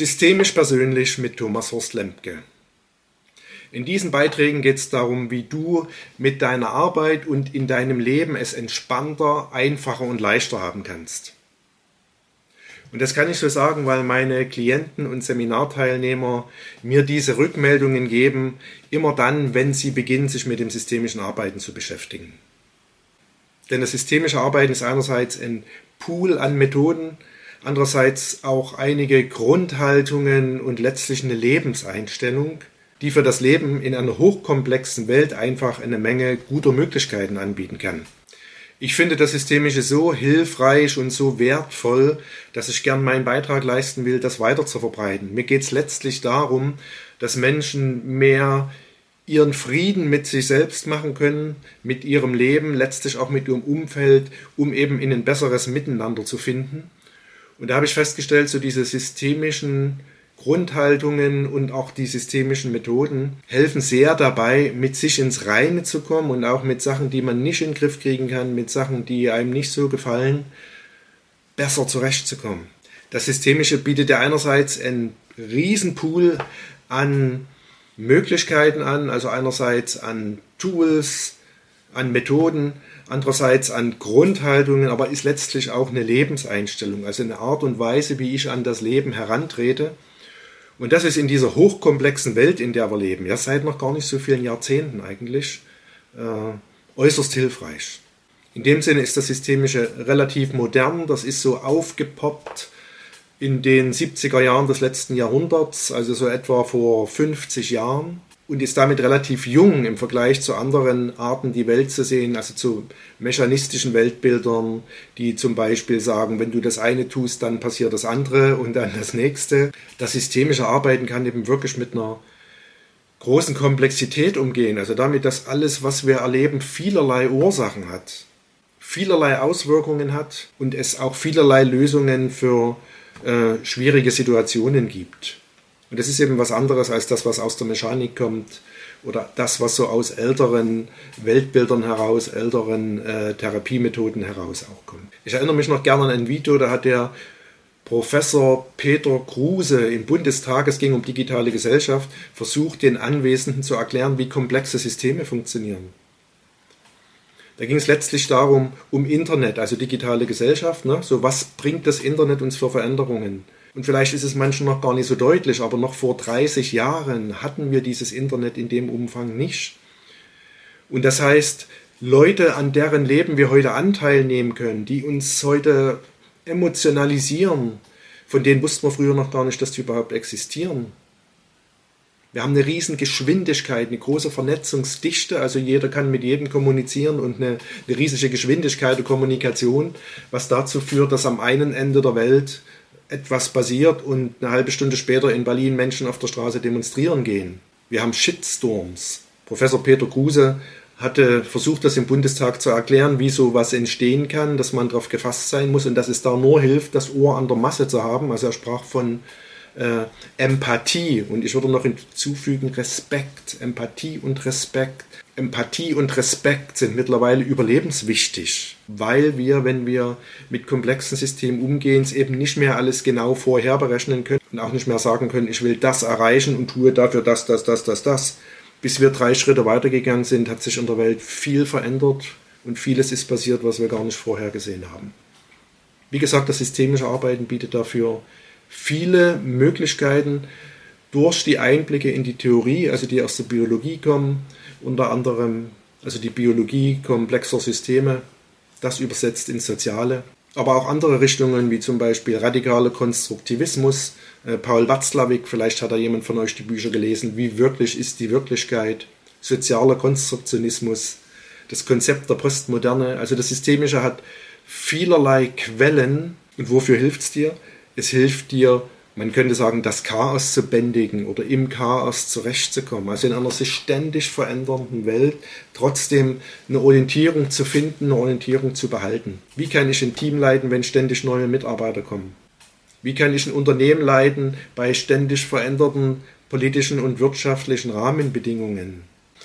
Systemisch persönlich mit Thomas Horst Lempke. In diesen Beiträgen geht es darum, wie du mit deiner Arbeit und in deinem Leben es entspannter, einfacher und leichter haben kannst. Und das kann ich so sagen, weil meine Klienten und Seminarteilnehmer mir diese Rückmeldungen geben, immer dann, wenn sie beginnen, sich mit dem systemischen Arbeiten zu beschäftigen. Denn das systemische Arbeiten ist einerseits ein Pool an Methoden, andererseits auch einige Grundhaltungen und letztlich eine Lebenseinstellung, die für das Leben in einer hochkomplexen Welt einfach eine Menge guter Möglichkeiten anbieten kann. Ich finde das Systemische so hilfreich und so wertvoll, dass ich gern meinen Beitrag leisten will, das weiter zu verbreiten. Mir geht es letztlich darum, dass Menschen mehr ihren Frieden mit sich selbst machen können, mit ihrem Leben, letztlich auch mit ihrem Umfeld, um eben in ein besseres Miteinander zu finden. Und da habe ich festgestellt, so diese systemischen Grundhaltungen und auch die systemischen Methoden helfen sehr dabei, mit sich ins Reine zu kommen und auch mit Sachen, die man nicht in den Griff kriegen kann, mit Sachen, die einem nicht so gefallen, besser zurechtzukommen. Das Systemische bietet ja einerseits einen Riesenpool an Möglichkeiten an, also einerseits an Tools, an Methoden, andererseits an Grundhaltungen, aber ist letztlich auch eine Lebenseinstellung, also eine Art und Weise, wie ich an das Leben herantrete. Und das ist in dieser hochkomplexen Welt, in der wir leben, ja seit noch gar nicht so vielen Jahrzehnten eigentlich, äh, äußerst hilfreich. In dem Sinne ist das Systemische relativ modern, das ist so aufgepoppt in den 70er Jahren des letzten Jahrhunderts, also so etwa vor 50 Jahren und ist damit relativ jung im Vergleich zu anderen Arten, die Welt zu sehen, also zu mechanistischen Weltbildern, die zum Beispiel sagen, wenn du das eine tust, dann passiert das andere und dann das nächste. Das systemische Arbeiten kann eben wirklich mit einer großen Komplexität umgehen, also damit, dass alles, was wir erleben, vielerlei Ursachen hat, vielerlei Auswirkungen hat und es auch vielerlei Lösungen für äh, schwierige Situationen gibt. Und das ist eben was anderes als das, was aus der Mechanik kommt oder das, was so aus älteren Weltbildern heraus, älteren äh, Therapiemethoden heraus auch kommt. Ich erinnere mich noch gerne an ein Video, da hat der Professor Peter Kruse im Bundestag, es ging um digitale Gesellschaft, versucht den Anwesenden zu erklären, wie komplexe Systeme funktionieren. Da ging es letztlich darum, um Internet, also digitale Gesellschaft. Ne? So, was bringt das Internet uns für Veränderungen? Und vielleicht ist es manchen noch gar nicht so deutlich, aber noch vor 30 Jahren hatten wir dieses Internet in dem Umfang nicht. Und das heißt, Leute, an deren Leben wir heute Anteil nehmen können, die uns heute emotionalisieren, von denen wussten wir früher noch gar nicht, dass die überhaupt existieren. Wir haben eine riesen Geschwindigkeit, eine große Vernetzungsdichte, also jeder kann mit jedem kommunizieren und eine, eine riesige Geschwindigkeit der Kommunikation, was dazu führt, dass am einen Ende der Welt etwas passiert und eine halbe Stunde später in Berlin Menschen auf der Straße demonstrieren gehen. Wir haben Shitstorms. Professor Peter Kruse hatte versucht, das im Bundestag zu erklären, wie sowas entstehen kann, dass man darauf gefasst sein muss und dass es da nur hilft, das Ohr an der Masse zu haben. Also er sprach von äh, Empathie und ich würde noch hinzufügen Respekt, Empathie und Respekt. Empathie und Respekt sind mittlerweile überlebenswichtig, weil wir, wenn wir mit komplexen Systemen umgehen, eben nicht mehr alles genau vorher berechnen können und auch nicht mehr sagen können, ich will das erreichen und tue dafür das, das, das, das, das. Bis wir drei Schritte weitergegangen sind, hat sich in der Welt viel verändert und vieles ist passiert, was wir gar nicht vorher gesehen haben. Wie gesagt, das systemische Arbeiten bietet dafür viele Möglichkeiten durch die Einblicke in die Theorie, also die aus der Biologie kommen, unter anderem also die Biologie komplexer Systeme, das übersetzt ins Soziale, aber auch andere Richtungen wie zum Beispiel radikaler Konstruktivismus. Äh, Paul Watzlawick, vielleicht hat da jemand von euch die Bücher gelesen, wie wirklich ist die Wirklichkeit, sozialer Konstruktionismus, das Konzept der Postmoderne, also das Systemische hat vielerlei Quellen. Und wofür hilft es dir? Es hilft dir, man könnte sagen, das Chaos zu bändigen oder im Chaos zurechtzukommen. Also in einer sich ständig verändernden Welt trotzdem eine Orientierung zu finden, eine Orientierung zu behalten. Wie kann ich ein Team leiten, wenn ständig neue Mitarbeiter kommen? Wie kann ich ein Unternehmen leiten bei ständig veränderten politischen und wirtschaftlichen Rahmenbedingungen?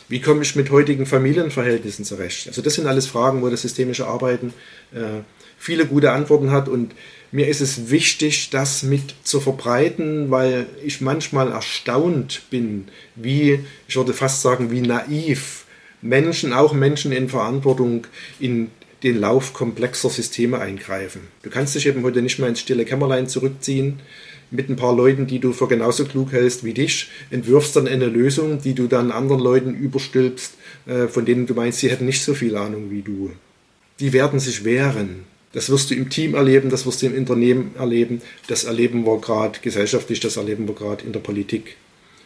Wie komme ich mit heutigen Familienverhältnissen zurecht? Also das sind alles Fragen, wo das systemische Arbeiten äh, viele gute Antworten hat und mir ist es wichtig, das mit zu verbreiten, weil ich manchmal erstaunt bin, wie, ich würde fast sagen, wie naiv Menschen, auch Menschen in Verantwortung, in den Lauf komplexer Systeme eingreifen. Du kannst dich eben heute nicht mehr ins stille Kämmerlein zurückziehen mit ein paar Leuten, die du für genauso klug hältst wie dich, entwirfst dann eine Lösung, die du dann anderen Leuten überstülpst, äh, von denen du meinst, sie hätten nicht so viel Ahnung wie du. Die werden sich wehren. Das wirst du im Team erleben, das wirst du im Unternehmen erleben, das erleben wir gerade gesellschaftlich, das erleben wir gerade in der Politik.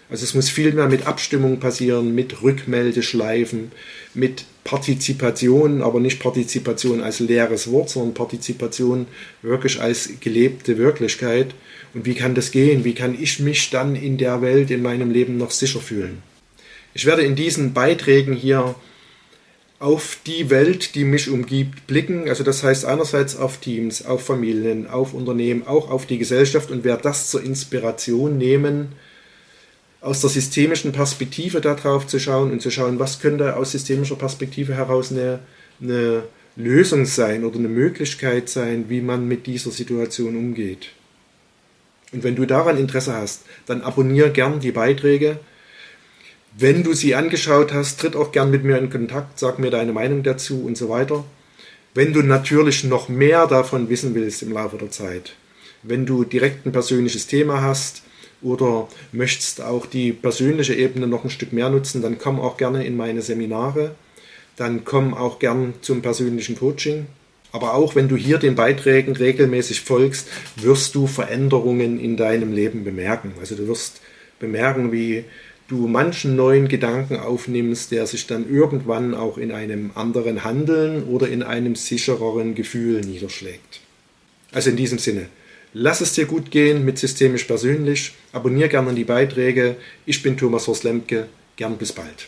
Also es muss viel mehr mit Abstimmung passieren, mit Rückmeldeschleifen, mit Partizipation, aber nicht Partizipation als leeres Wort, sondern Partizipation wirklich als gelebte Wirklichkeit. Und wie kann das gehen? Wie kann ich mich dann in der Welt, in meinem Leben noch sicher fühlen? Ich werde in diesen Beiträgen hier auf die Welt, die mich umgibt, blicken. Also das heißt einerseits auf Teams, auf Familien, auf Unternehmen, auch auf die Gesellschaft und werde das zur Inspiration nehmen, aus der systemischen Perspektive darauf zu schauen und zu schauen, was könnte aus systemischer Perspektive heraus eine, eine Lösung sein oder eine Möglichkeit sein, wie man mit dieser Situation umgeht. Und wenn du daran Interesse hast, dann abonniere gern die Beiträge wenn du sie angeschaut hast, tritt auch gern mit mir in Kontakt, sag mir deine Meinung dazu und so weiter. Wenn du natürlich noch mehr davon wissen willst im Laufe der Zeit, wenn du direkt ein persönliches Thema hast oder möchtest auch die persönliche Ebene noch ein Stück mehr nutzen, dann komm auch gerne in meine Seminare, dann komm auch gern zum persönlichen Coaching. Aber auch wenn du hier den Beiträgen regelmäßig folgst, wirst du Veränderungen in deinem Leben bemerken. Also du wirst bemerken, wie du manchen neuen Gedanken aufnimmst, der sich dann irgendwann auch in einem anderen Handeln oder in einem sichereren Gefühl niederschlägt. Also in diesem Sinne, lass es dir gut gehen mit Systemisch Persönlich, abonniere gerne die Beiträge. Ich bin Thomas Horst Lemke, gern bis bald.